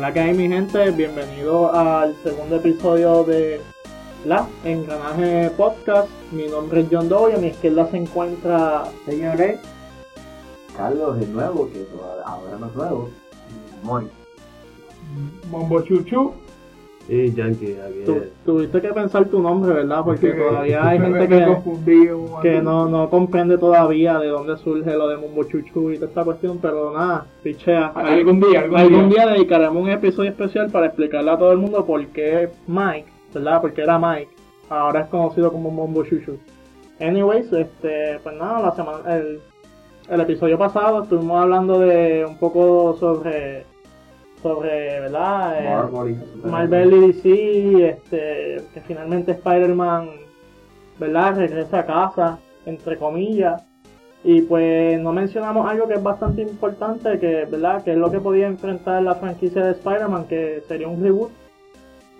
la que hay mi gente? Bienvenido al segundo episodio de La Engranaje Podcast. Mi nombre es John Doe y a mi izquierda se encuentra Señores, Carlos es nuevo, que ahora no es nuevo. Mori. Mombo Chuchu. Y Yankee, tuviste que pensar tu nombre, ¿verdad? Porque Sí. todavía hay gente que, que no, no comprende todavía de dónde surge lo de Mombo Chuchu y toda esta cuestión, pero nada, pichea. Algún día, algún, Algún día. día dedicaremos un episodio especial para explicarle a todo el mundo por qué Mike, ¿verdad? Porque era Mike, ahora es conocido como Mombo Chuchu. Anyways, este, pues nada, la semana, el, el episodio pasado estuvimos hablando de un poco sobre, sobre, ¿verdad? Eh, Marvel y Superman. Marvel y DC, este, que finalmente Spider-Man, ¿verdad? Regresa a casa, entre comillas. Y pues no mencionamos algo que es bastante importante, que, ¿verdad? Que es lo que podía enfrentar la franquicia de Spider-Man, que sería un reboot.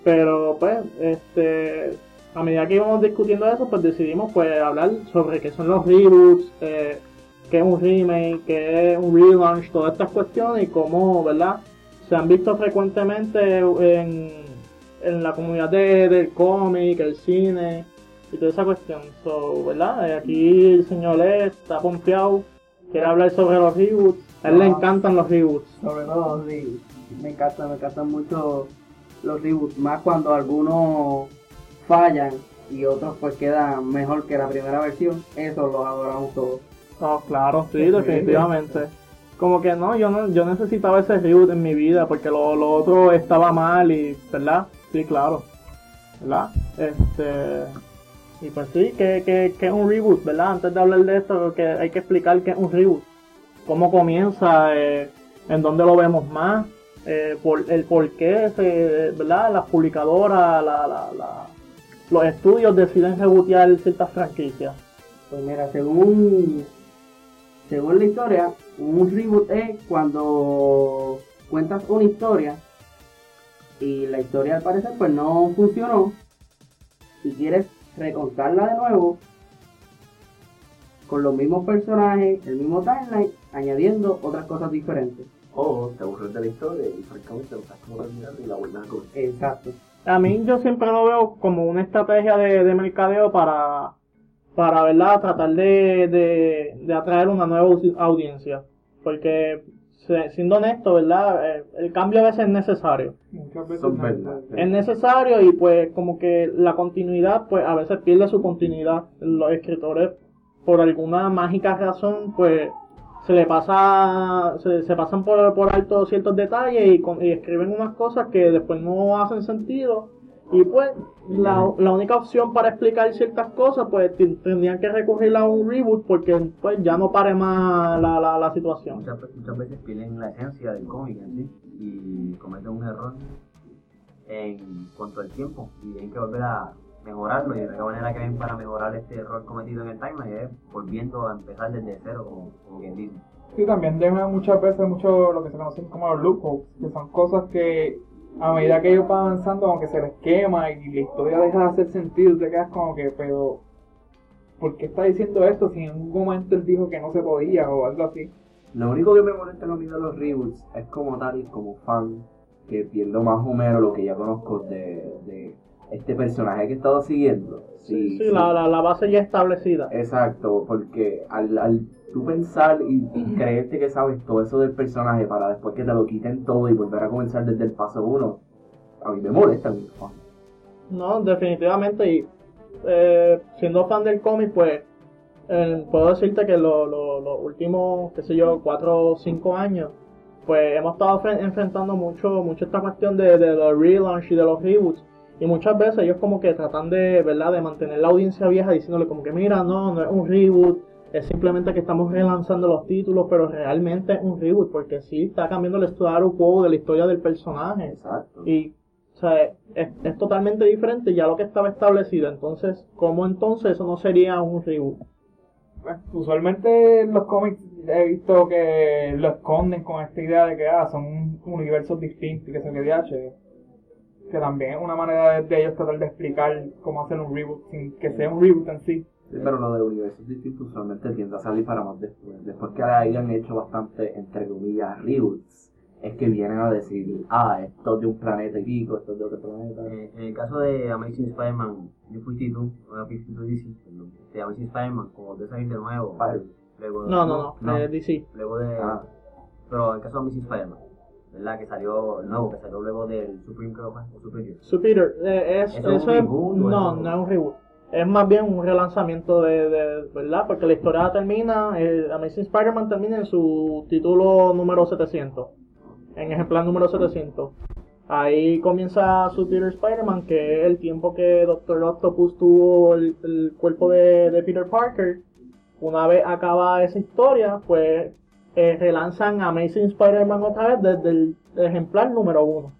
Pero pues, este, a medida que íbamos discutiendo eso, pues decidimos pues hablar sobre qué son los reboots, eh, qué es un remake, qué es un relaunch, todas estas cuestiones y cómo, ¿verdad? Se han visto frecuentemente en, en la comunidad de- del cómic, el cine y toda esa cuestión. So, ¿verdad? Eh, Aquí el señor E está pompeado, quiere hablar sobre los reboots. A él le Ah. encantan los reboots. Sobre todo, sí. Me encantan, me encantan mucho los reboots. Más cuando algunos fallan y otros pues quedan mejor que la primera versión. Eso lo adoramos todos. No, claro, sí, definitivamente. Como que no, yo no, yo necesitaba ese reboot en mi vida porque lo, lo otro estaba mal y, ¿verdad? Sí, claro. ¿Verdad? Este... Y pues sí, que, que, que es un reboot, ¿verdad? Antes de hablar de esto, que hay que explicar qué es un reboot. Cómo comienza, eh, en dónde lo vemos más, eh, el por qué, se, ¿verdad? Las publicadoras, la, la, la- los estudios deciden rebootear ciertas franquicias. Pues mira, según, según la historia, un reboot es cuando cuentas una historia y la historia al parecer pues no funcionó y quieres recontarla de nuevo con los mismos personajes, el mismo timeline, añadiendo otras cosas diferentes. O te aburres de la historia y francamente no estás como terminando y la vuelves a. Exacto. A mí yo siempre lo veo como una estrategia de, de mercadeo para, para ¿verdad? tratar de, de, de atraer una nueva audi- audiencia. Porque, siendo honesto, ¿verdad? Eh, El cambio a veces es necesario. Muchas veces. Es necesario y pues como que la continuidad, pues a veces pierde su continuidad. Los escritores, por alguna mágica razón, pues se le pasa, se, se pasan por, por alto ciertos detalles y, con- y escriben unas cosas que después no hacen sentido. Y pues la, la única opción para explicar ciertas cosas, pues tendrían que recurrir a un reboot porque pues ya no pare más la, la, la situación. muchas, muchas veces pierden la esencia del cómic en sí y cometen un error en cuanto al tiempo. Y tienen que volver a mejorarlo. Y de la única manera que ven para mejorar este error cometido en el timeline es volviendo a empezar desde cero como, como quien dice. Sí, también dejan muchas veces mucho lo que se conocen como los loopholes, que son cosas que a medida que ellos van avanzando como que se les quema y la historia deja de hacer sentido y te quedas como que, pero ¿por qué está diciendo esto si en un momento él dijo que no se podía o algo así? Lo único que me molesta a mí de los reboots es como tal, como fan, que pierdo más o menos lo que ya conozco de, de este personaje que he estado siguiendo. Sí, sí, la, la, la base ya establecida. Exacto, porque al, al tú pensar y, y creerte que sabes todo eso del personaje para después que te lo quiten todo y volver a comenzar desde el paso uno, a mí me molesta. No, definitivamente. Y eh, siendo fan del cómic, pues eh, puedo decirte que lo- lo- los últimos, qué sé yo, cuatro o cinco años, pues hemos estado fre- enfrentando mucho, mucho esta cuestión de, de los relaunch y de los reboots. Y muchas veces ellos como que tratan de, ¿verdad?, de mantener la audiencia vieja diciéndole como que mira, no, no es un reboot, es simplemente que estamos relanzando los títulos, pero realmente es un reboot, porque sí está cambiando el status quo de la historia del personaje. Exacto. Y, o sea, es, es totalmente diferente ya lo que estaba establecido. Entonces, ¿cómo entonces eso no sería un reboot? Pues, usualmente en los cómics he visto que lo esconden con esta idea de que ah, son universos distintos y que se que DH. Que también es una manera de, de ellos tratar de explicar cómo hacer un reboot sin que sea un reboot en sí. Sí, pero lo de universos distintos usualmente tiende a salir para más después. Después que hayan hecho bastante, entre comillas, reboots, es que vienen a decir, ah, esto es de un planeta y pico, esto es de otro planeta. Eh, en el caso de Amazing Spider-Man, yo fuiste tú, o fuiste tú DC, perdón. De Amazing Spider-Man, como de salir de nuevo. Spider- Luego, No, no, no, eh, DC. Luego de. Ah. Pero en el caso de Amazing Spider-Man, ¿verdad? Que salió el nuevo, que salió luego del Supreme, creo que Superior. Superior, eh, es, ¿Eso es eso un reboot no, no es un reboot. Es más bien un relanzamiento de, ¿verdad? Porque la historia termina, Amazing Spider-Man termina en su título número 700, en ejemplar número 700. Ahí comienza Superior Spider-Man, que es el tiempo que Doctor Octopus tuvo el, cuerpo de, de Peter Parker. Una vez acaba esa historia, pues eh, relanzan Amazing Spider-Man otra vez desde el ejemplar número 1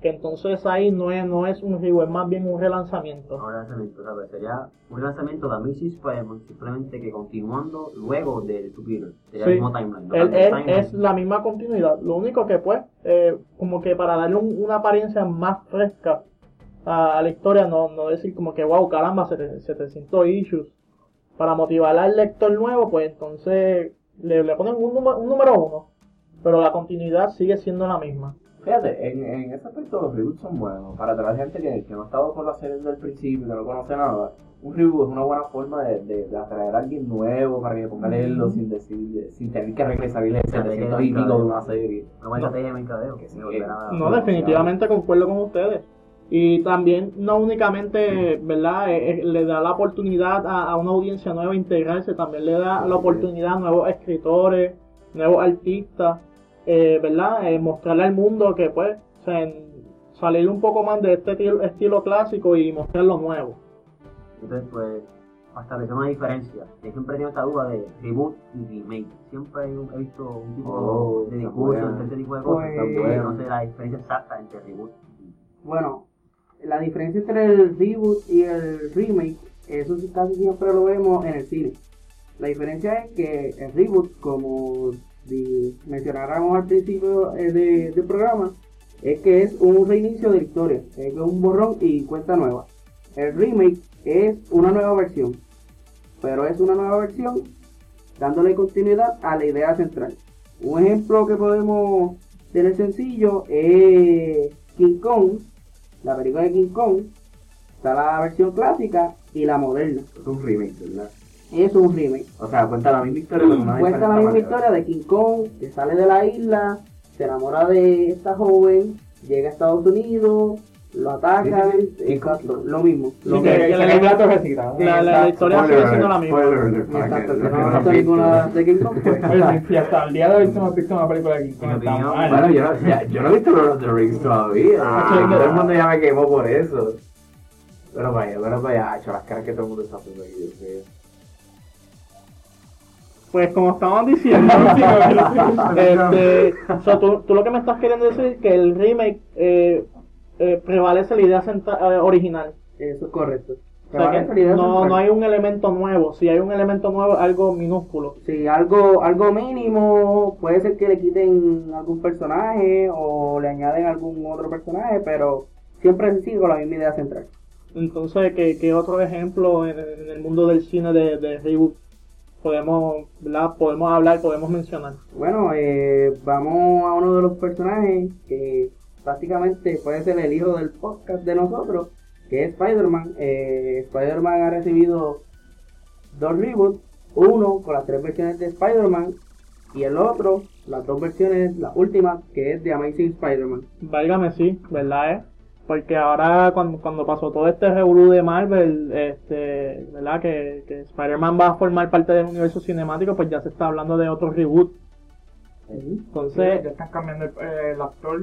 Que entonces ahí no es, no es un reboot, es más bien un relanzamiento. un lanzamiento, o sea, pues sería un lanzamiento de Amazing Spider-Man, simplemente que continuando luego del Superior. Sería Sí. el mismo timeline. no el timeline. es la misma continuidad, lo único que pues, eh, como que para darle un- una apariencia más fresca a, a la historia, no, no decir como que wow, caramba, 700 issues. Para motivar al lector nuevo, pues entonces le, le ponen un, número- un número uno, pero la continuidad sigue siendo la misma. Fíjate, en, en ese aspecto los reboots son buenos. Para traer gente que, que no ha estado con la serie desde el principio, que no conoce nada, un reboot es una buena forma de, de, de atraer a alguien nuevo para que ponga a leerlo sin decir, sin tener que regresar y leer Ya, de 700 que- y pico de una serie. Estrategia de mercadeo. Que a- No, definitivamente concuerdo con ustedes. Y también no únicamente, ¿verdad? Eh, eh, le da la oportunidad a, a una audiencia nueva a integrarse, también le da la oportunidad a nuevos escritores, nuevos artistas, eh, ¿verdad? Eh, mostrarle al mundo que pues, o sea, en- salir un poco más de este estilo, estilo clásico y mostrar lo nuevo. Entonces, pues, para establecer una diferencia. Yo siempre he tenido esta duda de reboot y remake. Siempre he he visto un tipo Oh, de discurso entre este tipo de cosas. Pues- no sé la diferencia exacta entre reboot y Bueno, la diferencia entre el reboot y el remake, eso sí casi siempre lo vemos en el cine. La diferencia es que el reboot, como di- mencionáramos al principio eh, de- programa, es que es un reinicio de la historia, es un borrón y cuenta nueva. El remake es una nueva versión, pero es una nueva versión dándole continuidad a la idea central. Un ejemplo que podemos tener sencillo es King Kong, la película de King Kong, está la versión clásica y la moderna. Es un remake, ¿verdad? Es un remake. O sea, cuenta la misma historia, pero una Cuenta la misma historia de King Kong, que sale de la isla, se enamora de esta joven, llega a Estados Unidos, lo atacan, Sí, exacto, lo mismo. Sí, Lo que- la- historia sigue siendo la misma. Exacto, que no no ha han visto ninguna de King Kong, pues. Oye, si hasta el día de hoy se hemos visto una película de King Kong. Bueno, yo, no- ya- yo no he visto Lord of the Rings todavía. Ah, todo el no. mundo ya me quemó por eso. Pero vaya, bueno, vaya, hecho las caras que todo el mundo está haciendo aquí. Dios mío. Pues como estaban diciendo, este, tú, tú lo que me estás queriendo decir es que el remake eh, eh, prevalece la idea eh, original. Eso es correcto. O sea, que no, no hay un elemento nuevo. Si hay un elemento nuevo, algo minúsculo. Sí, algo, algo mínimo, puede ser que le quiten algún personaje o le añaden algún otro personaje, pero siempre sigue con la misma idea central. Entonces, ¿qué, qué otro ejemplo en, en el mundo del cine de, de reboot podemos, ¿verdad? podemos hablar, podemos mencionar? Bueno, eh, vamos a uno de los personajes que prácticamente puede ser el hijo del podcast de nosotros, que es Spider-Man. Eh, Spider-Man ha recibido dos reboots, uno con las tres versiones de Spider-Man y el otro, las dos versiones, la última, que es de Amazing Spider-Man. Válgame sí, ¿verdad? eh? Porque ahora cuando, cuando pasó todo este revolú de Marvel, este, ¿verdad? Que, que Spider-Man va a formar parte del universo cinemático, pues ya se está hablando de otro reboot. ya Entonces, están cambiando el, eh, el actor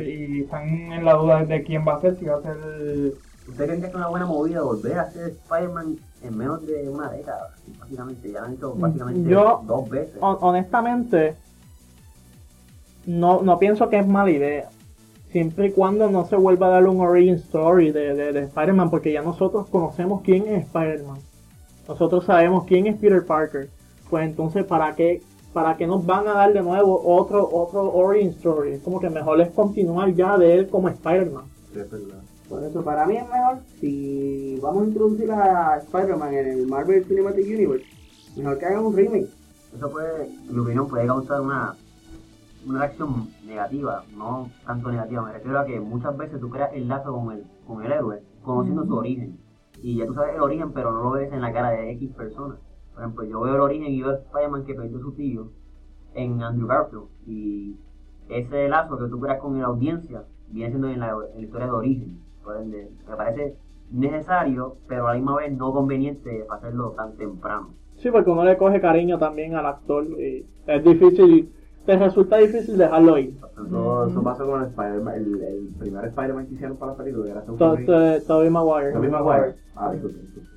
y están en la duda de quién va a ser, si va a ser el... ¿Usted cree que es una buena movida volver a ser Spider-Man en menos de una década? Básicamente, ya lo han hecho básicamente Yo- dos veces. hon- honestamente, no, no pienso que es mala idea. Siempre y cuando no se vuelva a dar un origin story de, de, de Spider-Man, porque ya nosotros conocemos quién es Spider-Man. Nosotros sabemos quién es Peter Parker. Pues entonces, ¿para qué, para qué nos van a dar de nuevo otro, otro origin story? Es como que mejor es continuar ya de él como Spider-Man. Sí, es verdad. Por eso, para mí es mejor si vamos a introducir a Spider-Man en el Marvel Cinematic Universe, mejor que hagan un remake. Eso puede, en mi opinión, puede causar una una reacción negativa, no tanto negativa, me refiero a que muchas veces tú creas el lazo con el, con el héroe, conociendo su origen. Y ya tú sabes el origen, pero no lo ves en la cara de X personas. Por ejemplo, yo veo el origen y veo Spider-Man que perdió su tío en Andrew Garfield. Y ese lazo que tú creas con la audiencia viene siendo en la, en la historia de origen. Por ende, me parece necesario, pero a la misma vez no conveniente hacerlo tan temprano. Sí, porque uno le coge cariño también al actor y es difícil, te resulta difícil dejarlo ir. Eso, eso pasó con el Spider-Man, el, el primer Spider-Man que hicieron para la película, era To- Holland. to- Tobey Maguire. Tobey Maguire. Ah, disculpe, disculpe.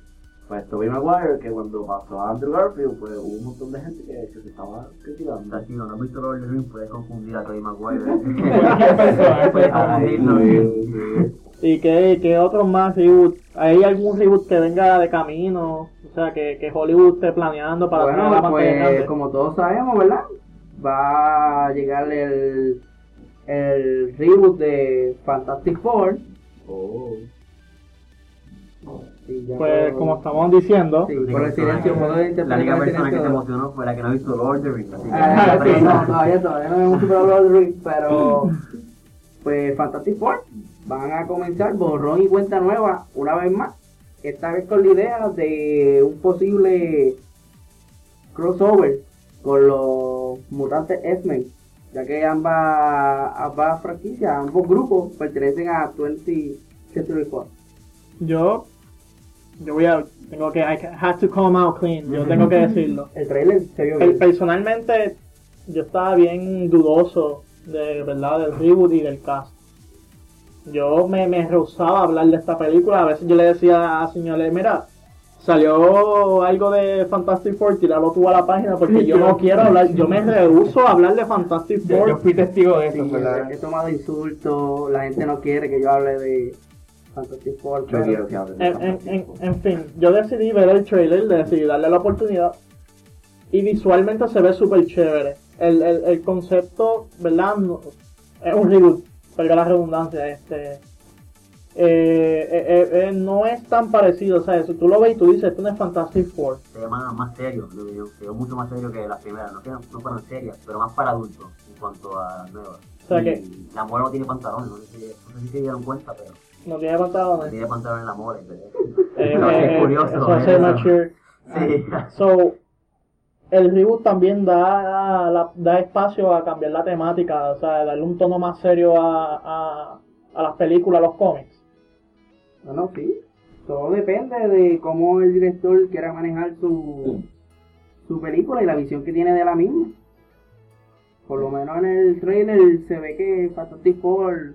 Pues Tobey Maguire, que cuando pasó a Andrew Garfield, pues hubo un montón de gente que, que se estaba criticando. O sea, si no has visto Lord Rings, puedes confundir a Tobey Maguire. puedes confundirlo. ¿Y qué, qué otros más reboot? ¿Hay algún reboot que venga de camino? O sea, que, que Hollywood esté planeando para la Bueno, pantalla pues grande. como todos sabemos, ¿verdad? Va a llegar el, el reboot de Fantastic Four. Oh. Sí, Pues como estamos diciendo, Sí, por el silencio, puedo La interpretar única persona que se emocionó fue la que no ha visto Lord of the Rings. así que- Ah, sí, no, todavía, todavía no hemos superado los Rings, pero pues Fantastic Four van a comenzar borrón y cuenta nueva una vez más. Esta vez con la idea de un posible crossover con los mutantes X-Men, ya que ambas, ambas franquicias, ambos grupos pertenecen a 20 Century Fox. yo, yo voy a, tengo que, I have to come out clean, yo tengo que decirlo. El trailer se vio bien. personalmente, yo estaba bien dudoso de verdad del reboot y del cast. Yo me, me rehusaba a hablar de esta película. A veces yo le decía a señores, mira, salió algo de Fantastic Four, tirarlo tú a la página porque yo no quiero hablar, yo me rehuso a hablar de Fantastic Yo, yo Four. fui testigo de Sí, eso, ¿verdad? he tomado insultos, la gente no quiere que yo hable de Fantastic Four. Yo pero- quiero que hablen de En, en, Fantastic en, Four. en fin, yo decidí ver el trailer, decidí darle la oportunidad y visualmente se ve súper chévere. El, el, el concepto, ¿verdad? No- es un reboot, valga la redundancia. Este, eh, eh, eh, eh, no es tan parecido, o sea, si tú lo ves y tú dices, esto no es Fantastic Four. se llama más serio, yo, se ve mucho más serio que las primeras, no no fueron serias, pero más para adultos en cuanto a nuevas. O sea Y que- la mujer no tiene pantalones, no sé, si, no sé si se dieron cuenta, pero No tiene no pantalones. tiene pantalones en la pero- Eh, No, eh, es curioso. eso hace mature. Sí. So, el reboot también da, la- da espacio a cambiar la temática, o sea, darle un tono más serio a, a, a las películas, a los cómics. Bueno, sí. Todo depende de cómo el director quiera manejar su, su película y la visión que tiene de la misma. Por lo menos en el trailer se ve que Fantastic Four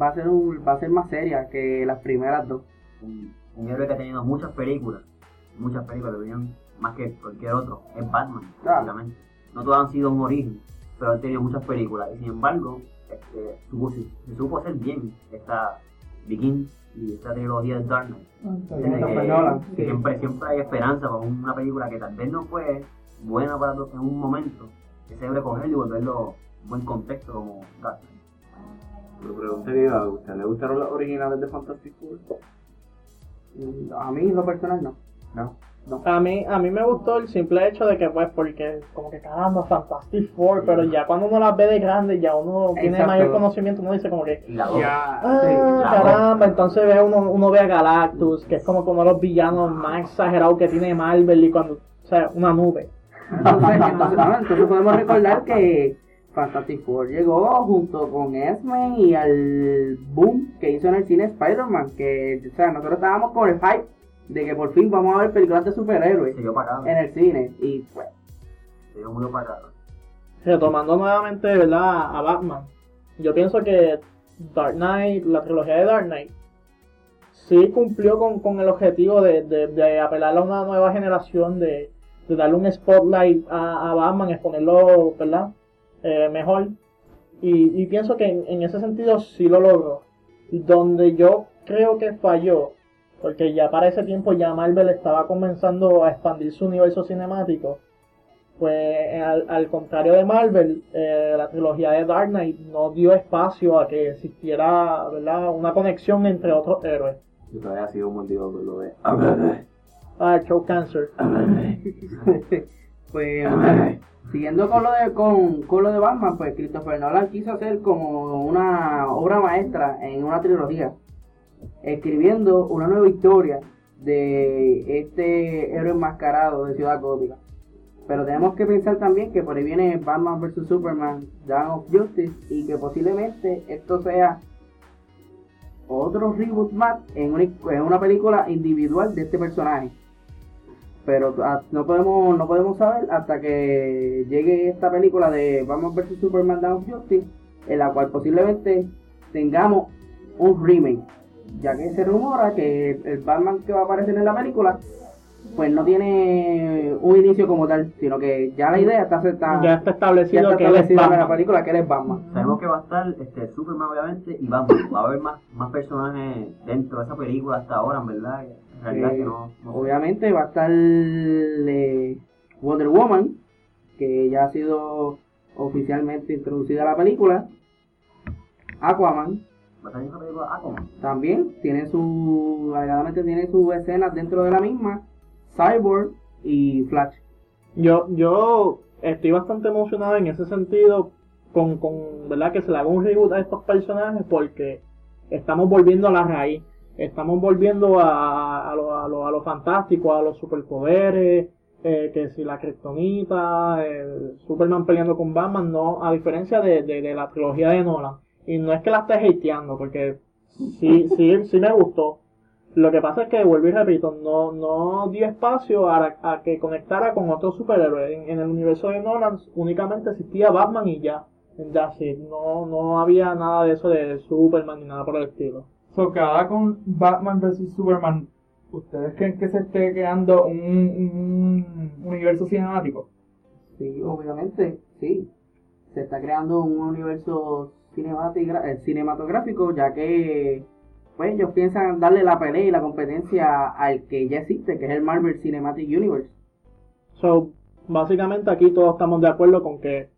va a ser un- va a ser más seria que las primeras dos. un, un héroe que ha tenido muchas películas, muchas películas, más que cualquier otro, es Batman, Claro. básicamente. No todas han sido un origen, pero han tenido muchas películas, y sin embargo, este, supo, se, se supo hacer bien esta Begins y esta trilogía de Dark Knight. Que sí. siempre, siempre hay esperanza para una película que tal vez no fue buena para to- en un momento, que se debe cogerlo y volverlo en buen contexto como Dark Knight. Pero iba, ¿a usted le gustaron los originales de Fantastic Four? A mí, en lo personal, no. No. A mí, a mí me gustó el simple hecho de que, pues, porque como que caramba, Fantastic Four, pero ya cuando uno las ve de grande, ya uno tiene Exacto. mayor conocimiento, uno dice como que, Ya, ah, sí. caramba, entonces ve uno, uno ve a Galactus, que es como uno de los villanos más exagerados que tiene Marvel y cuando, o sea, una nube. Entonces, entonces, entonces podemos recordar que Fantastic Four llegó junto con X-Men y al boom que hizo en el cine Spider-Man. Que, o sea, nosotros estábamos con el hype de que por fin vamos a ver películas de superhéroes se dio para acá, en el cine. Y pues, se dio muy para acá. Retomando nuevamente, ¿verdad? A Batman. Yo pienso que Dark Knight, la trilogía de Dark Knight, sí cumplió con, con el objetivo de, de, de apelar a una nueva generación, de, de darle un spotlight a, a Batman, exponerlo, ¿verdad? Eh, mejor. Y, y pienso que en, en ese sentido sí lo logró. Donde yo creo que falló, porque ya para ese tiempo ya Marvel estaba comenzando a expandir su universo cinemático, pues eh, al, al contrario de Marvel, eh, la trilogía de Dark Knight no dio espacio a que existiera ¿verdad? una conexión entre otros héroes. Yo todavía ha sido mordido por lo de. Ah, Choke Cancer. Pues, siguiendo con lo de con, con lo de Batman, pues Christopher Nolan quiso hacer como una obra maestra en una trilogía, escribiendo una nueva historia de este héroe enmascarado de Ciudad Gótica. Pero tenemos que pensar también que por ahí viene Batman vs Superman, Dawn of Justice, y que posiblemente esto sea otro reboot más en una, en una película individual de este personaje. Pero ah, no podemos no podemos saber hasta que llegue esta película de Batman vs Superman Dawn of Justice, en la cual posiblemente tengamos un remake, ya que se rumora que el Batman que va a aparecer en la película pues no tiene un inicio como tal, sino que ya la idea está aceptada. Ya está Ya establecido está que él es establecida en la Batman. película que él es Batman. Sabemos que va a estar este, Superman, obviamente, y Batman. Va a haber más, más personajes dentro de esa película hasta ahora, en verdad. En realidad Eh, que no, no sé. Obviamente va a estar eh, Wonder Woman, que ya ha sido oficialmente introducida a la película. Aquaman Va a salir esa película Aquaman. también tiene su, alegadamente tiene sus escenas dentro de la misma. Cyborg y Flash. Yo, yo estoy bastante emocionado en ese sentido con, con, ¿verdad? Que se le haga un reboot a estos personajes porque estamos volviendo a la raíz. Estamos volviendo a, a, lo, a, lo, a lo fantástico, a los superpoderes, eh, que si la Kryptonita, el Superman peleando con Batman, no, a diferencia de, de, de la trilogía de Nolan. Y no es que la esté hateando, porque sí, sí, sí me gustó. Lo que pasa es que, vuelvo y repito, no, no dio espacio a, a que conectara con otros superhéroes. En, en el universo de Nolan únicamente existía Batman y ya. En. No, no había nada de eso de Superman ni nada por el estilo. So, que ahora con Batman vs Superman, ¿ustedes creen que se esté creando un, un universo cinemático? Sí, obviamente, sí. Se está creando un universo cinematográfico, ya que pues ellos piensan darle la pelea y la competencia al que ya existe, que es el Marvel Cinematic Universe. So, básicamente aquí todos estamos de acuerdo con que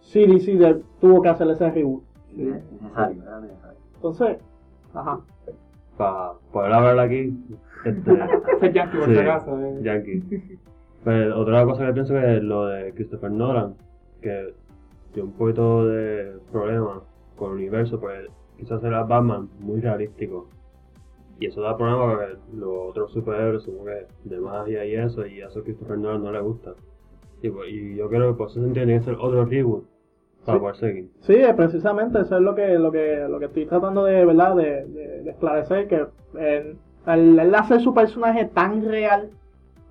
sí, DC de- tuvo que hacer ese reboot. Necesario, era necesario. Entonces, ajá. Para poder hablar aquí, este, Yankee, por Sí. acaso. eh. Yankee. Pues, otra cosa que pienso que es lo de Christopher Nolan, que tiene un poquito de problema con el universo, pues quiso hacer a Batman muy realístico. Y eso da problema porque los otros superhéroes son que de magia y eso, y eso a Christopher Nolan no le gusta. Y, pues, y yo creo que por eso se tiene que hacer otro reboot para Sí. poder seguir. Sí, eh, precisamente eso es lo que lo que lo que estoy tratando de verdad de, de- de esclarecer que eh, al él hacer su personaje tan real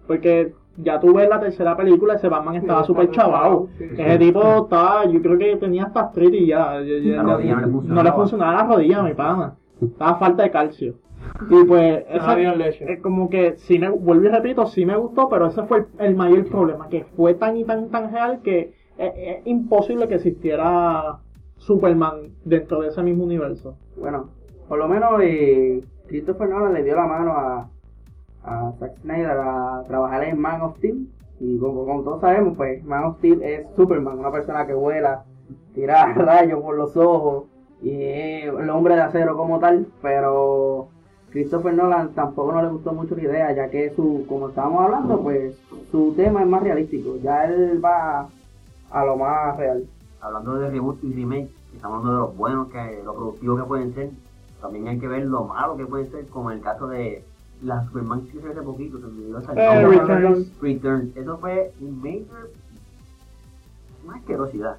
porque ya tú ves la tercera película ese Batman estaba súper chavado sí. ese tipo estaba yo creo que tenía hasta artritis y ya, ya- ya- La rodilla no le no funcionaba. le funcionaba. la rodilla mi pana. Estaba falta de calcio. Y pues esa- no es como que sí me vuelvo y repito sí me gustó pero ese fue el, el mayor problema que fue tan y tan tan real que es, es imposible que existiera Superman dentro de ese mismo universo. Bueno, por lo menos eh, Christopher Nolan le dio la mano a, a Zack Snyder a trabajar en Man of Steel. Y como, todos sabemos, pues Man of Steel es Superman, una persona que vuela, tira rayos por los ojos y es el hombre de acero como tal. Pero Christopher Nolan tampoco no le gustó mucho la idea, ya que su, como estábamos hablando, pues su tema es más realístico. Ya él va a lo más real. Hablando de reboot y remake, estamos hablando de los buenos, que, lo productivos que pueden ser. También hay que ver lo malo que pueden ser, como el caso de la Superman que hizo hace poquito, se me olvidó esa Eh. Returns. Returns. Eso fue un major. Una asquerosidad.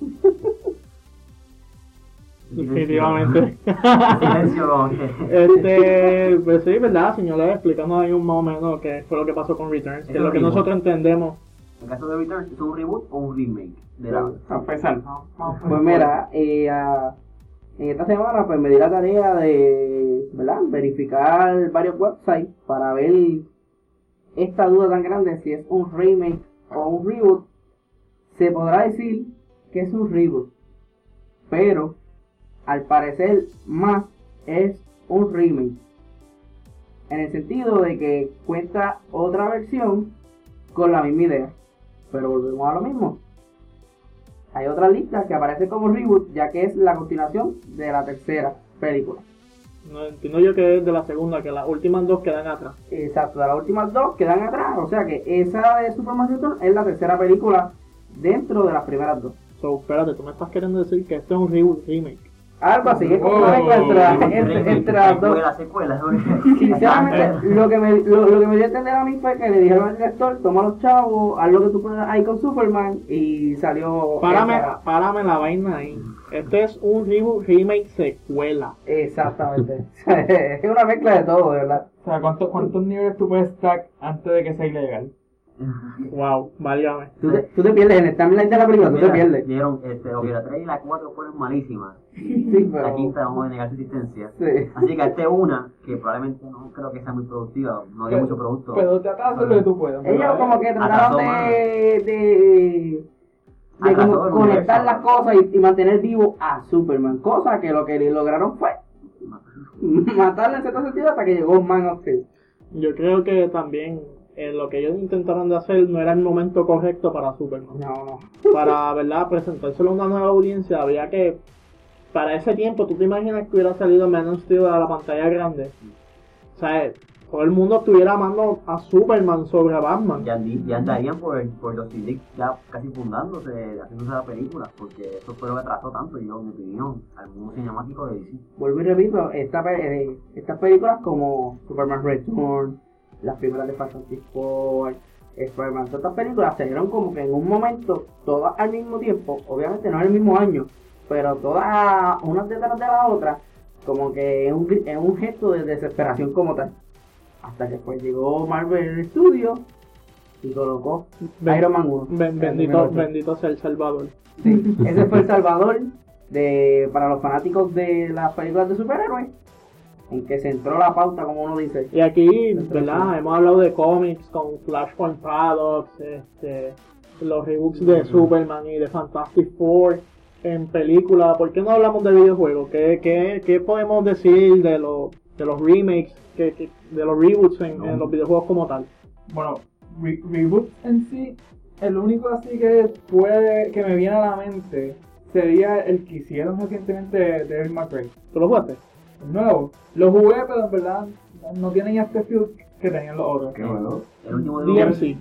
definitivamente Silencio, este pues sí verdad señores explicando ahí un más o menos qué fue lo que pasó con Returns que es lo que nosotros entendemos En el caso de Returns, ¿es un reboot o un remake? De la... Pues mira, eh, ah, en esta semana pues me di la tarea de, ¿verdad? Verificar varios websites para ver esta duda tan grande si es un remake o un reboot. Se podrá decir que es un reboot, pero al parecer más es un remake. En el sentido de que cuenta otra versión con la misma idea. Pero volvemos a lo mismo. Hay otra lista que aparece como reboot, ya que es la continuación de la tercera película. No entiendo yo que es de la segunda, que las últimas dos quedan atrás. Exacto, de las últimas dos quedan atrás. O sea que esa de Superman Returns es la tercera película dentro de las primeras dos. So, espérate, tú me estás queriendo decir que esto es un reboot remake. Algo así, es como Oh, una mezcla entre, entre, entre las dos. Sinceramente, lo que, me, lo, lo que me dio a entender a mí fue que le dijeron al director, toma los chavos, haz lo que tú puedas ahí con Superman y salió... Párame, esa. párame la vaina ahí. Este es un reboot remake secuela. Exactamente. es una mezcla de todo, de verdad. O sea, ¿cuántos, ¿cuántos niveles tú puedes stack antes de que sea ilegal? Wow, válgame. Tú te, tú te pierdes en el timeline de la película, tú te pierdes. Dieron, este, ok, la 3 y la 4 fueron malísimas. Sí, pero... La quinta vamos a negar su existencia. Sí. Así que esta una, que probablemente no creo que sea muy productiva, no hay Pero- mucho producto. Pero trata de hacer lo que tú puedas. Ellos ¿verdad? como que trataron de, de, de como conectar universo. las cosas y, y mantener vivo a Superman. Cosa que lo que lograron fue matarle en cierto sentido hasta que llegó Man of Steel. Yo creo que también eh, lo que ellos intentaron de hacer no era el momento correcto para Superman. No, no. Para, ¿verdad? Presentárselo a una nueva audiencia, había que... Para ese tiempo, ¿tú te imaginas que hubiera salido Man of Steel a la pantalla grande? O sea, todo el mundo estuviera amando a Superman sobre a Batman. Ya, andi- ya andarían por, por los League ya casi fundándose, haciéndose la película, porque eso fue lo que atrasó tanto, yo, en mi opinión, al mundo cinemático de DC. Vuelvo y repito, esta, eh, estas películas como Superman Return, las primeras de Fantastic Four, Spider-Man, todas estas películas se dieron como que en un momento, todas al mismo tiempo, obviamente no en el mismo año, pero todas unas detrás de la otra, como que es un, es un gesto de desesperación como tal. Hasta que pues llegó Marvel Studios y colocó Ben- Iron Man 1. Ben- el bendito, bendito sea el Salvador. Sí, ese fue el salvador de, para los fanáticos de las películas de superhéroes, en que se entró la pauta, como uno dice. Y aquí, ¿verdad? Hemos hablado de cómics con Flashpoint Paradox, este, los rebooks de Superman y de Fantastic Four en película. ¿Por qué no hablamos de videojuegos? ¿Qué, qué, qué podemos decir de, los de los remakes, que, que- de los reboots en, en los videojuegos como tal? Bueno, re- reboot en sí, el único así que puede, que me viene a la mente sería el que hicieron recientemente de Devil May Cry. ¿Tú lo jugaste? El nuevo. Lo jugué, pero en verdad no tienen este feel que tenían los otros. Qué bueno. El último DMC.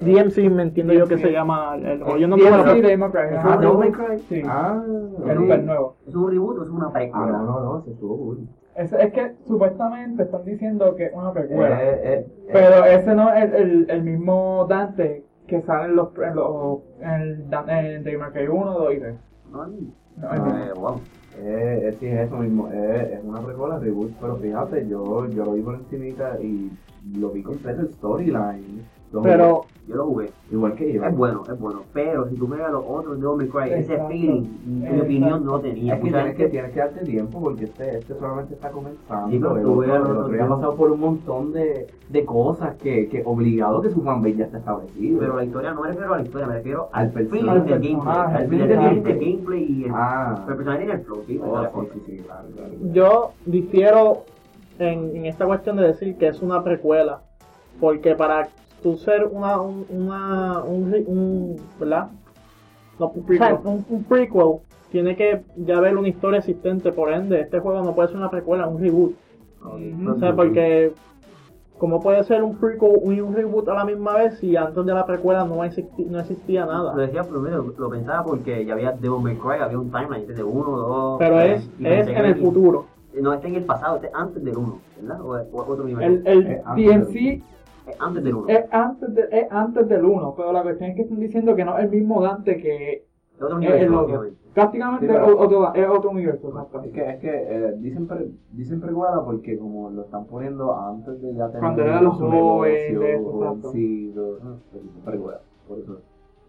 DMC me entiendo yo que se llama. El, o yo no Devil May Cry. Ah. Devil May Cry. Sí, Ah, el, sí. el nuevo. ¿Es un reboot o es una Ah, precuela? no, no, no, se estuvo cool. Es, es que supuestamente están diciendo que es una precuela. Eh, eh, eh, Pero ese no es el, el, el mismo Dante que sale en los, en los en el en Devil May Cry 1, 2 y 3. No, No, el mismo. eh, wow. Eh, sí, es eso mismo. Eh, es una precuela reboot, pero fíjate, yo, yo lo vi por encimita y lo vi completo el storyline. Lo Pero, jugué Yo lo jugué. igual que yo. Es bueno, es bueno. Pero si tú miras los otros de Cry, ese feeling, en mi opinión, no tenía. Es que tienes, que tienes que darte tiempo porque este, este solamente está comenzando. Sí, pero el tú otro, ves el los otro ya ha pasado por un montón de, de cosas que, que obligado que su fanbase ya está establecido. Pero la historia no me refiero a la historia, me refiero Al al personaje. feeling Al del gameplay. Al feeling del gameplay y el, ah, el personaje tiene el flow, sí, oh, la sí, cosa. sí, sí, claro, claro. yo difiero en, en esta cuestión de decir que es una precuela. Porque para tú ser una, un, una, un, un- ¿verdad? No, un, Prequel. un- un prequel tiene que ya ver una historia existente, por ende, este juego no puede ser una precuela, un reboot. No sé, porque ¿cómo puede ser un prequel y un reboot a la misma vez si antes de la precuela no, existi- no existía Lo nada? decía primero, lo pensaba porque ya había Devil May Cry, había un timeline de 1, 2, Pero es, es en el futuro. No, este en el pasado, este antes del 1, ¿verdad? O, o otro nivel. El, el Eh, DMC Es antes del 1. es antes, de, es antes del 1, pero la cuestión es que están diciendo que no es el mismo Dante que Es otro básicamente. Prácticamente Sí, pero- es otro, es otro universo. Es que, es que eh, dicen, pre- dicen precuela porque como lo están poniendo antes de ya tener Cuando era los jóvenes, jovencitos. Pues precuela, por eso.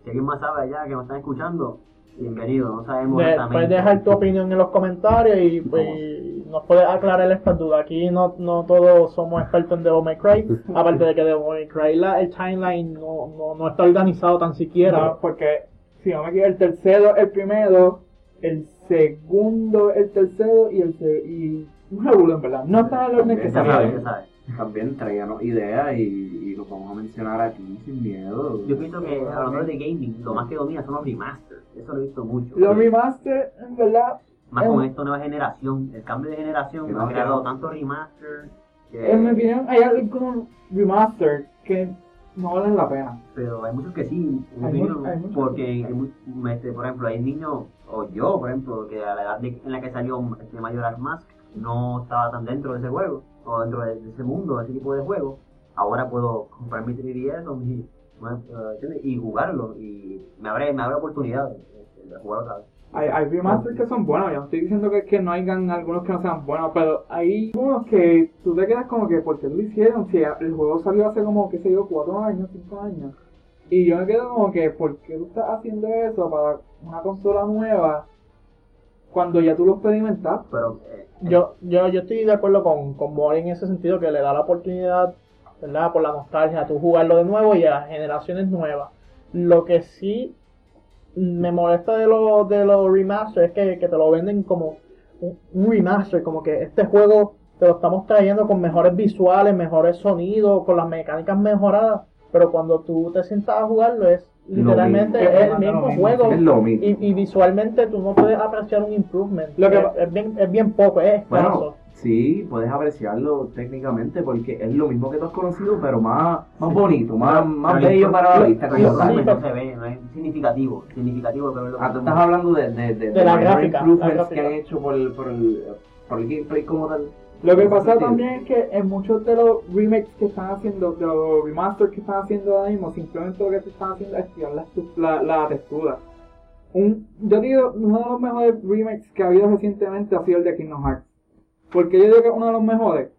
Si alguien más sabe allá que nos están escuchando, bienvenido, no sabemos De- exactamente. puedes dejar tu opinión en los comentarios y, y nos puedes aclarar estas dudas. Aquí no, no todos somos expertos en Devil May Cry, aparte de que Devil May Cry la, el timeline no, no, no está organizado tan siquiera. No, porque si no me equivoco, el tercero el primero, el segundo el tercero y el se- y un revuelo en verdad. No está en el orden que se sabe. También traíanos ideas y, y los vamos a mencionar aquí sin miedo. Yo pienso que hablando de gaming, lo más que domina son los remasters. Eso lo he visto mucho. Los remaster, en verdad, Más Es con un- esta nueva generación, el cambio de generación Que ha no, creado no. tanto remaster que- En mi opinión, hay algunos remaster que no valen la pena. pero hay muchos que sí, en mi Hay opinión, hay porque hay este, por ejemplo hay niños, o yo por ejemplo, que a la edad de- en la que salió este Majora's Mask no estaba tan dentro de ese juego, o dentro de, de ese mundo, de ese tipo de juego, ahora puedo comprar mi 3DS o mi- eh, y jugarlo, y me abre, me abre oportunidad de, de- de jugar otra vez. Hay, hay remasters que son buenos, yo no estoy diciendo que, que no hayan algunos que no sean buenos, pero hay unos que tú te quedas como que, ¿por qué lo hicieron? Si el juego salió hace como, qué sé yo, cuatro años, cinco años. Y yo me quedo como que, ¿por qué tú estás haciendo eso para una consola nueva cuando ya tú lo experimentaste? Pero eh, Yo, yo, yo estoy de acuerdo con, con Mori en ese sentido que le da la oportunidad, ¿verdad? Por la nostalgia, a tú jugarlo de nuevo y a generaciones nuevas. Lo que sí me molesta de los de los remasters es que, que te lo venden como un, un remaster, como que este juego te lo estamos trayendo con mejores visuales, mejores sonidos, con las mecánicas mejoradas, pero cuando tú te sientas a jugarlo es literalmente es el mismo mismo. juego Es lo mismo. y, y visualmente tú no puedes apreciar un improvement. Lo que es, bien, es bien poco, es escaso. Bueno, sí, puedes apreciarlo técnicamente porque es lo mismo que tú has conocido, pero más, más bonito, más, más bello para la vista. sí, no significativo, significativo pero es lo que Ah, tú estás hablando de, de, de, De la gráfica, que gráfica. han hecho por el, por el, por el gameplay como tal. Lo que ¿En ese pasa sentido? también es que en muchos de los remakes que están haciendo, de los remasters que están haciendo ahora mismo, simplemente lo que se están haciendo es tirar la, la, la textura. Un, yo digo, uno de los mejores remakes que ha habido recientemente ha sido el de Kingdom Hearts. Porque yo digo que es uno de los mejores.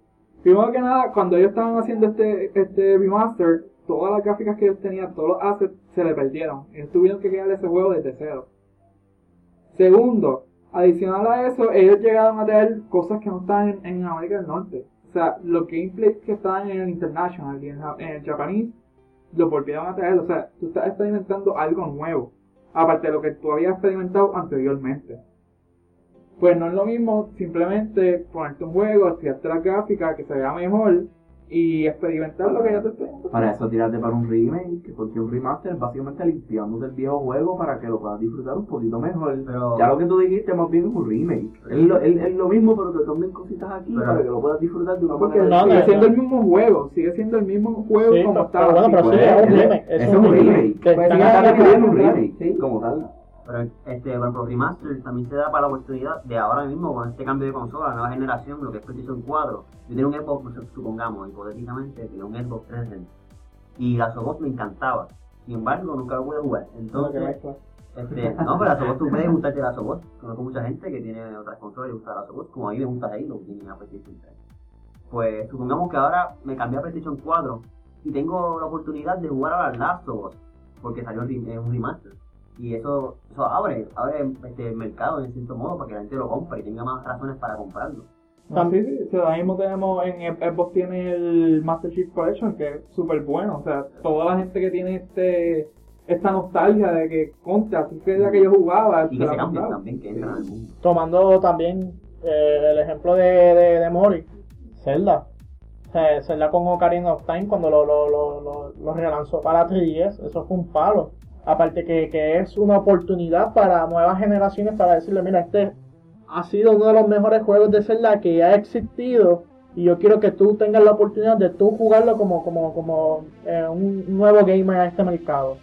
Primero que nada, cuando ellos estaban haciendo este, este remaster, todas las gráficas que ellos tenían, todos los assets, se le perdieron. Ellos tuvieron que crear ese juego desde cero. Segundo, adicional a eso, ellos llegaron a traer cosas que no estaban en, América del Norte. O sea, los gameplays que estaban en el International y en el Japanese, lo volvieron a traer. O sea, tú estás experimentando algo nuevo. Aparte de lo que tú habías experimentado anteriormente. Pues no es lo mismo simplemente ponerte un juego, estudiarte la gráfica, que se vea mejor y experimentar lo que ya te experimentas. Para eso tirarte para un remake, porque un remaster es básicamente limpiándote el viejo juego para que lo puedas disfrutar un poquito mejor. Pero- ya lo que tú dijiste más bien es un remake. Es lo, es, es lo mismo, pero te cambian cositas aquí Pero- para que lo puedas disfrutar de una Porque manera no, sigue siendo el mismo juego, sigue siendo el mismo juego Sí, como estaba. pero bueno, pero Pues, sí, es un remake, es un remake. Pues sí, un remake, sí. como tal. Pero este, por ejemplo, remaster también se da para la oportunidad de ahora mismo con este cambio de consola, nueva generación, lo que es PlayStation 4. Yo tenía un Xbox, supongamos, hipotéticamente, tenía un Xbox 360. Y la Xbox me encantaba. Sin embargo, nunca lo pude jugar. Entonces, este, no, pero la Xbox tú puedes gustarte la Xbox. Conozco mucha gente que tiene otras consolas y gusta la Xbox, como a mí me gusta Halo, que tiene la PlayStation 3. Pues supongamos que ahora me cambié a PlayStation 4 y tengo la oportunidad de jugar a las Last of Us, porque salió un remaster. Y eso, eso abre, abre este, el mercado en cierto modo para que la gente lo compre y tenga más razones para comprarlo. Ah, sí, sí, ahora mismo tenemos, en Xbox tiene el Master Chief Collection, que es súper bueno, o sea, toda la gente que tiene este esta nostalgia de que, contra, así que era que yo jugaba, Y que se compraba. también, que entran al mundo. tomando también eh, el ejemplo de, de, de Mori, Zelda. O sea, Zelda con Ocarina of Time cuando lo, lo, lo, lo, lo relanzó para 3DS, eso fue un palo. Aparte que, que es una oportunidad para nuevas generaciones para decirle, mira, este ha sido uno de los mejores juegos de Zelda que ha existido y yo quiero que tú tengas la oportunidad de tú jugarlo como, como, como eh, un nuevo gamer a este mercado.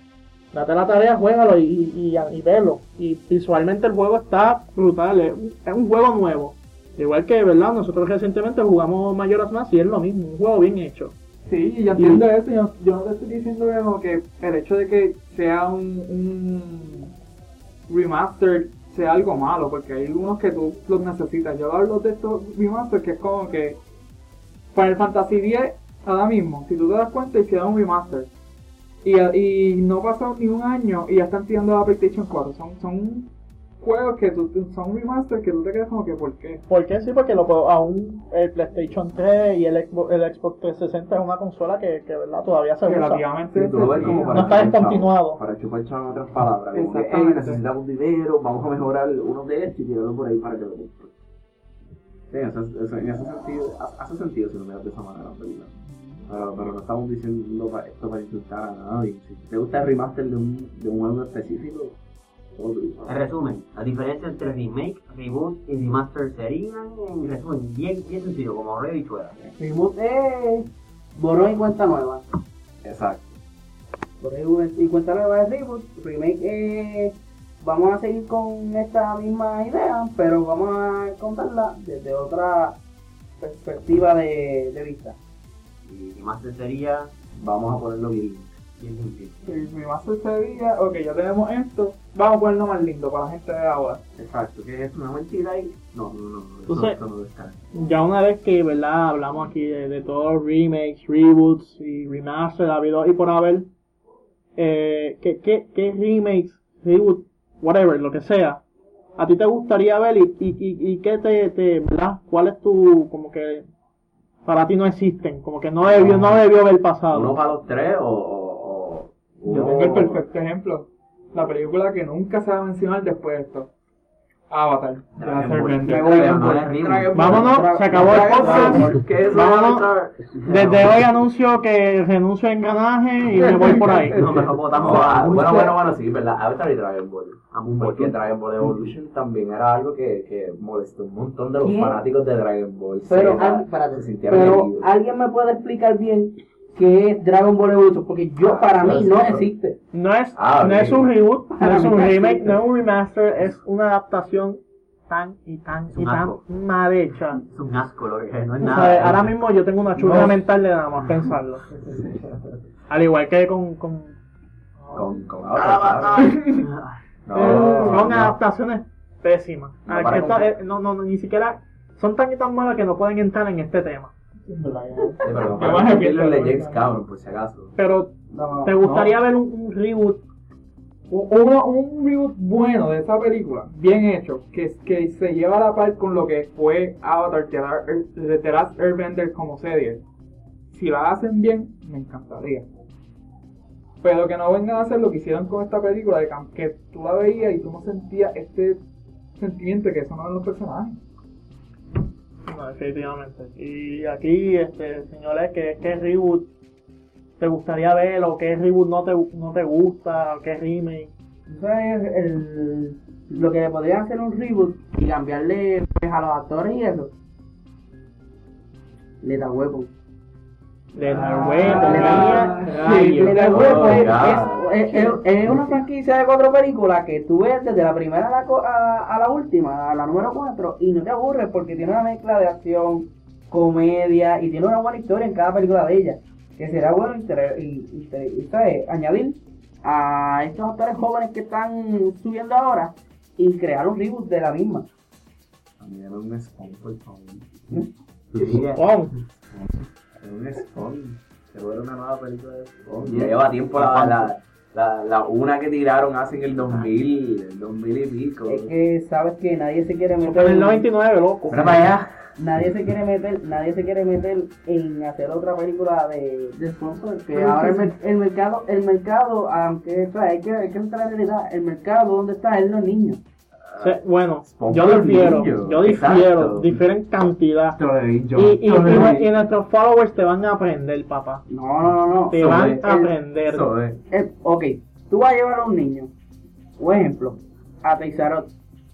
Date la tarea, juégalo y, y, y, y velo. Y visualmente el juego está brutal, es un, juego nuevo. Igual que, ¿verdad? Nosotros recientemente jugamos Majora's Mask y es lo mismo, un juego bien hecho. Sí, yo entiendo eso, yo, yo no te estoy diciendo que, como que el hecho de que sea un, un remaster sea algo malo, porque hay algunos que tú los necesitas. Yo hablo de estos remasters que es como que Final Fantasy X ahora mismo, si tú te das cuenta, hicieron un remaster. Y, y no pasó ni un año y ya están tirando la PlayStation 4. Son, son juegos que tú, son remaster que tú te quedas como que, ¿por qué? ¿Por qué? Sí, porque lo puedo, aún el PlayStation 3 y el Xbox, el Xbox 360 es una consola que, que ¿verdad? todavía se usa. Relativamente Sí, sencilla. para No está descontinuado. Para chupar chavo en otras palabras. Como que, hey, necesitamos dinero, vamos a mejorar uno de estos y tirarlo por ahí para que lo compre. Sí, eso, eso- en ese sentido, hace, hace sentido si lo miras de esa manera, en realidad. Pero, pero no estamos diciendo esto para insultar a nadie. Si te gusta el remaster de un, de un juego específico, En resumen, la diferencia entre remake, reboot y remaster serían, en resumen, bien, bien sencillo, como rey y chuela. Reboot es borrón y cuenta nueva. Exacto. Borrón y cuenta nueva es reboot. Remake es vamos a seguir con esta misma idea, pero vamos a contarla desde otra perspectiva de, de vista. Y remaster sería Vamos a ponerlo bien. bien limpio. El remaster sería, ok, ya tenemos esto, vamos a ponerlo más lindo para la gente de ahora. Exacto, que es una mentira y. No, no, no, no. Entonces- eso no está. Ya una vez que, ¿verdad? Hablamos aquí de, de todos los remakes, reboots y remaster, ha habido y por haber. Eh, ¿qué, qué, ¿Qué remakes, reboot, whatever, lo que sea, a ti te gustaría ver y, y, y, y qué te, te, ¿verdad? ¿Cuál es tu, como que, para ti no existen? Como que no debió, no debió haber ¿Uno pasado. para los tres o.? o, o Yo uno- tengo el perfecto ejemplo. La película que nunca se va a mencionar después de esto. Avatar. Vámonos, se acabó el podcast. Vámonos. Desde hoy anuncio que renuncio a engranaje y me voy por ahí. No, mejor votamos No, ah, a bueno, bueno, bueno, sí, ¿verdad? Avatar y Dragon Ball. Porque Dragon Ball Evolution también era algo que, que molestó un montón de los fanáticos de Dragon Ball. Pero, espérate, alguien me puede explicar bien qué es Dragon Ball Evolution, porque yo Ah, para mí no existe. No es, Ah, no es un reboot, no es un remake, no es un remaster, es una adaptación tan y tan y tan asco. mal hecha. Es un asco lo que es, no es O sea, nada. ahora mismo yo tengo una churra No. mental de nada más pensarlo. Al igual que con... con Con, con. No, eh, son adaptaciones pésimas. No, Ah, que esta- eh, no, no, ni siquiera... Son tan y tan malas que no pueden entrar en este tema. Sí, pero no, el de James. Cameron, por si acaso. Pero, No, ¿te no. gustaría ver un, un reboot? Un- uno- un reboot bueno de esa película, bien hecho, que, que se lleva a la par con lo que fue Avatar The Last Airbender como serie. Si la hacen bien, me encantaría. Pero que no vengan a hacer lo que hicieron con esta película, de que tú la veías y tú no sentías este sentimiento que son los personajes. No, definitivamente. Y aquí, este, señores, ¿qué, qué reboot te gustaría ver? ¿O qué reboot no te, no te gusta? ¿O qué remake? ¿Tú sabes el, lo que podrían hacer un reboot y cambiarle pues, a los actores y eso? Lethal Weapon. De Raya, Sí, Rayo. Lethal Oh, es, es- una franquicia de cuatro películas que tú ves desde la primera a la, co- a, a la última, a la número cuatro, y no te aburres porque tiene una mezcla de acción, comedia y tiene una buena historia en cada película de ellas. Que será bueno inter- y- añadir a estos actores jóvenes que están subiendo ahora y crear un reboot de la misma. A mí dame un Spawn, por favor. Yo diría- Un Spawn. Ver una nueva película de Spawn. Ya lleva tiempo la, la, la, la una que tiraron hace en el 2000, el 2000 y pico. Es que sabes que nadie se quiere en meter el 99, loco. Mira para allá. nadie se quiere meter nadie se quiere meter en hacer otra película de, de sponsor que Pero ahora el, mercado el mercado aunque o sea, hay que hay que entrar en la realidad el mercado donde está es los niños Sí, bueno, yo difiero, niños, yo difiero, difieren cantidad. Yo, Y, y, y, y nuestros followers te van a aprender, papá. no no no no Te Eso van es, a el- aprender. Eso es. Eh, ok tú vas a llevar a un niño por ejemplo a Teixarot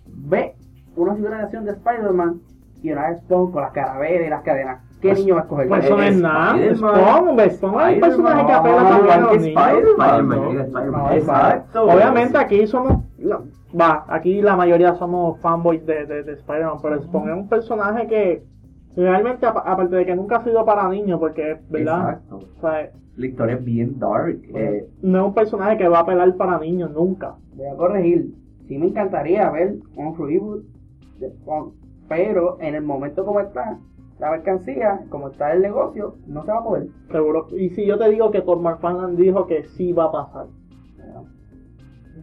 ve una figura de acción de Spider-Man y una de Spawn con las carabelas y las cadenas ¿qué niño va a escoger? Pues eso no es nada. Spawn, hombre, Spawn es un personaje que apela también a los niños. Spider-Man, Exacto. Obviamente aquí somos, va, aquí la mayoría somos fanboys de, de, de Spider-Man, pero es un personaje que realmente, apa- aparte de que nunca ha sido para niños, porque, ¿verdad? Exacto. O sea, La historia es bien dark. Eh, no es un personaje que va a apelar para niños, nunca. voy a corregir. Sí me encantaría ver un reboot de Spawn, pero en el momento como está la mercancía, como está el negocio, no se va a poder. Seguro. Y si yo te digo que Todd McFarlane dijo que sí va a pasar.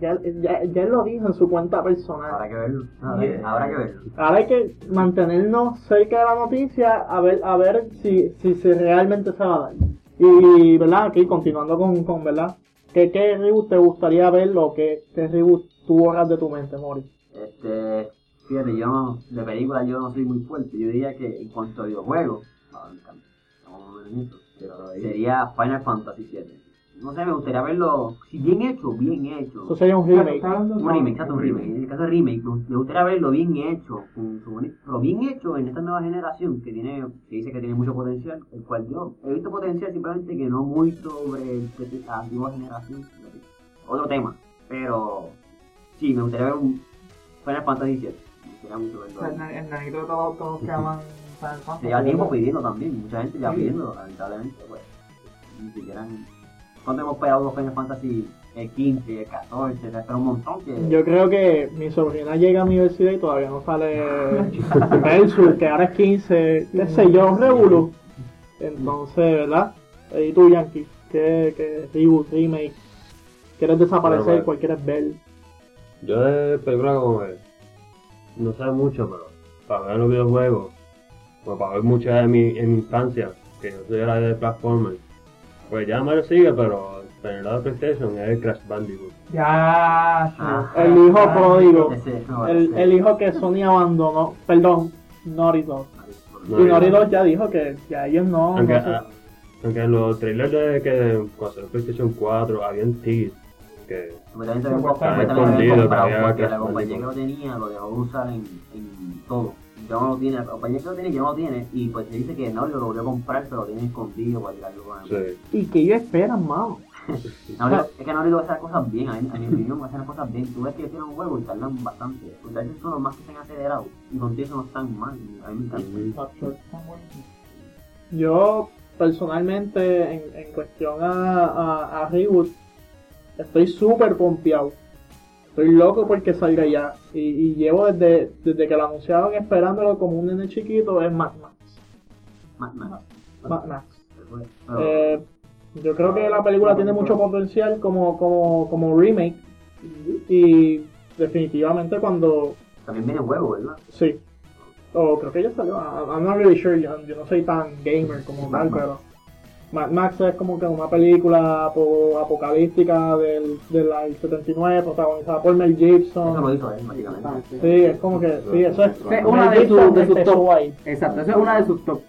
Ya, ya, ya él lo dijo en su cuenta personal. Habrá que verlo. Habrá, que- habrá que verlo. Ahora hay que mantenernos cerca de la noticia a ver a ver si, si, se realmente se va a dar. Y, ¿verdad? Aquí continuando con, con ¿verdad? ¿Qué, ¿Qué reboot te gustaría ver o qué, qué reboot tú borras de tu mente, Mori? Este, fíjate, yo no- de película yo no soy muy fuerte. Yo diría que en cuanto a videojuegos, me encanta. Estamos más o menos en eso. Sería Final Fantasy VII. No sé, me gustaría verlo, si bien hecho, bien hecho. Eso sería un remake. Un remake, exacto, un remake. En el caso de remake, me gustaría verlo bien hecho, con su boni- pero bien hecho en esta nueva generación que tiene, que dice que tiene mucho potencial, el cual yo he visto potencial simplemente que no muy sobre la antigua generación. Otro tema, pero sí, me gustaría ver un Final Fantasy VII. Me gustaría mucho verlo. O sea, el, na- el nanito de todos, todos que aman Final Fantasy. Se lleva tiempo pidiendo también, mucha gente ya pidiendo, lamentablemente, pues, ni siquiera... ¿Cuánto hemos pegado los Final Fantasy el 15, el 14, se espera un montón que... Yo creo que mi sobrina llega a mi universidad y todavía no sale Versus, que ahora es 15, qué sé yo, un Revolu. Entonces, ¿verdad? Y tú, Yankee, ¿qué, qué reboot, remake? ¿Quieres desaparecer? Bueno, ¿Cuál quieres ver? Yo de película como que no sé mucho, pero para ver los videojuegos, pues para ver mucho de mi, en mi infancia, que yo soy era de platformer, pues ya Mario sigue, pero en el lado de PlayStation es el Crash Bandicoot. Ya, Ah. El hijo pródigo. Ese, no, El, ese- el hijo que Sony abandonó, perdón, Naughty Dog. No, Y. Naughty Dog ya dijo que ya ellos no... Aunque, no sé. ah, aunque en los trailers de que cuando salió PlayStation 4 habían tickets que Supuestamente Se habían comprado, porque la compañía que lo Bandicoot. tenía lo dejó de usar en, en todo. Ya no lo tiene, la compañía que lo tiene ya no lo tiene y pues se dice que no, lo volvió a comprar pero lo tiene escondido para tirarlo con sí, ¿Y qué ellos esperan? Naughty Dog- es que Naughty Dog hace las cosas bien, a, mi- a mi opinión hacen las cosas bien. Tú ves que tienen un juego y tardan bastante. Porque a veces son los más que se han acelerado y contigo eso no están mal. A mí me encanta. Yo, personalmente, en, en cuestión a, a, a Reboot, estoy súper pompeado. Estoy loco porque salga ya. Y, y llevo desde, desde que lo anunciaron esperándolo como un nene chiquito, es Mad Max. Más, más. Mad Max. Pero, Eh, yo creo que la película tiene mucho potencial como, como, como remake. Y definitivamente cuando también viene juego, ¿verdad? Sí. O creo que ya salió. I'm not really sure. Yo, yo no soy tan gamer como tal, pero. Mad Max es como que una película apo- apocalíptica del, del del 79, protagonizada por Mel Eso Gibson. lo hizo él, básicamente. Sí, es como que. Sí, eso es. Es una de sus de sus empezó top. ahí. Exacto, esa es una de sus top.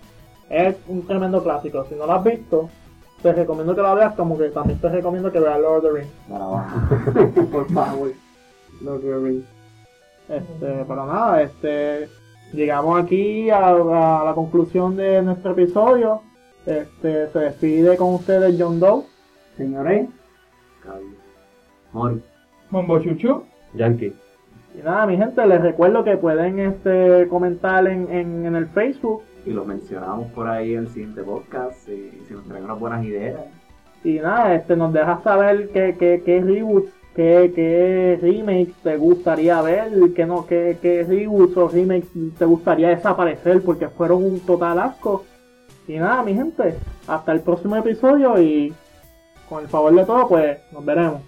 Es un tremendo clásico. Si no lo has visto, te recomiendo que la veas, como que también te recomiendo que veas Lord of the Rings. Por favor. Lord of the Rings. Este, pero nada, este, llegamos aquí a, a la conclusión de nuestro episodio. Este, se despide con ustedes John Doe. Señores, Mori. Mombo Chuchu. Yankee. Y nada, mi gente, les recuerdo que pueden este, comentar en, en, en el Facebook. Y lo mencionamos por ahí en el siguiente podcast. Y si nos traen unas buenas ideas. Y nada, este, nos dejas saber qué, qué, qué reboots, qué, qué remakes te gustaría ver, qué, no, qué, qué reboots o remakes te gustaría desaparecer porque fueron un total asco. Y nada, mi gente, hasta el próximo episodio y con el favor de todo, pues nos veremos.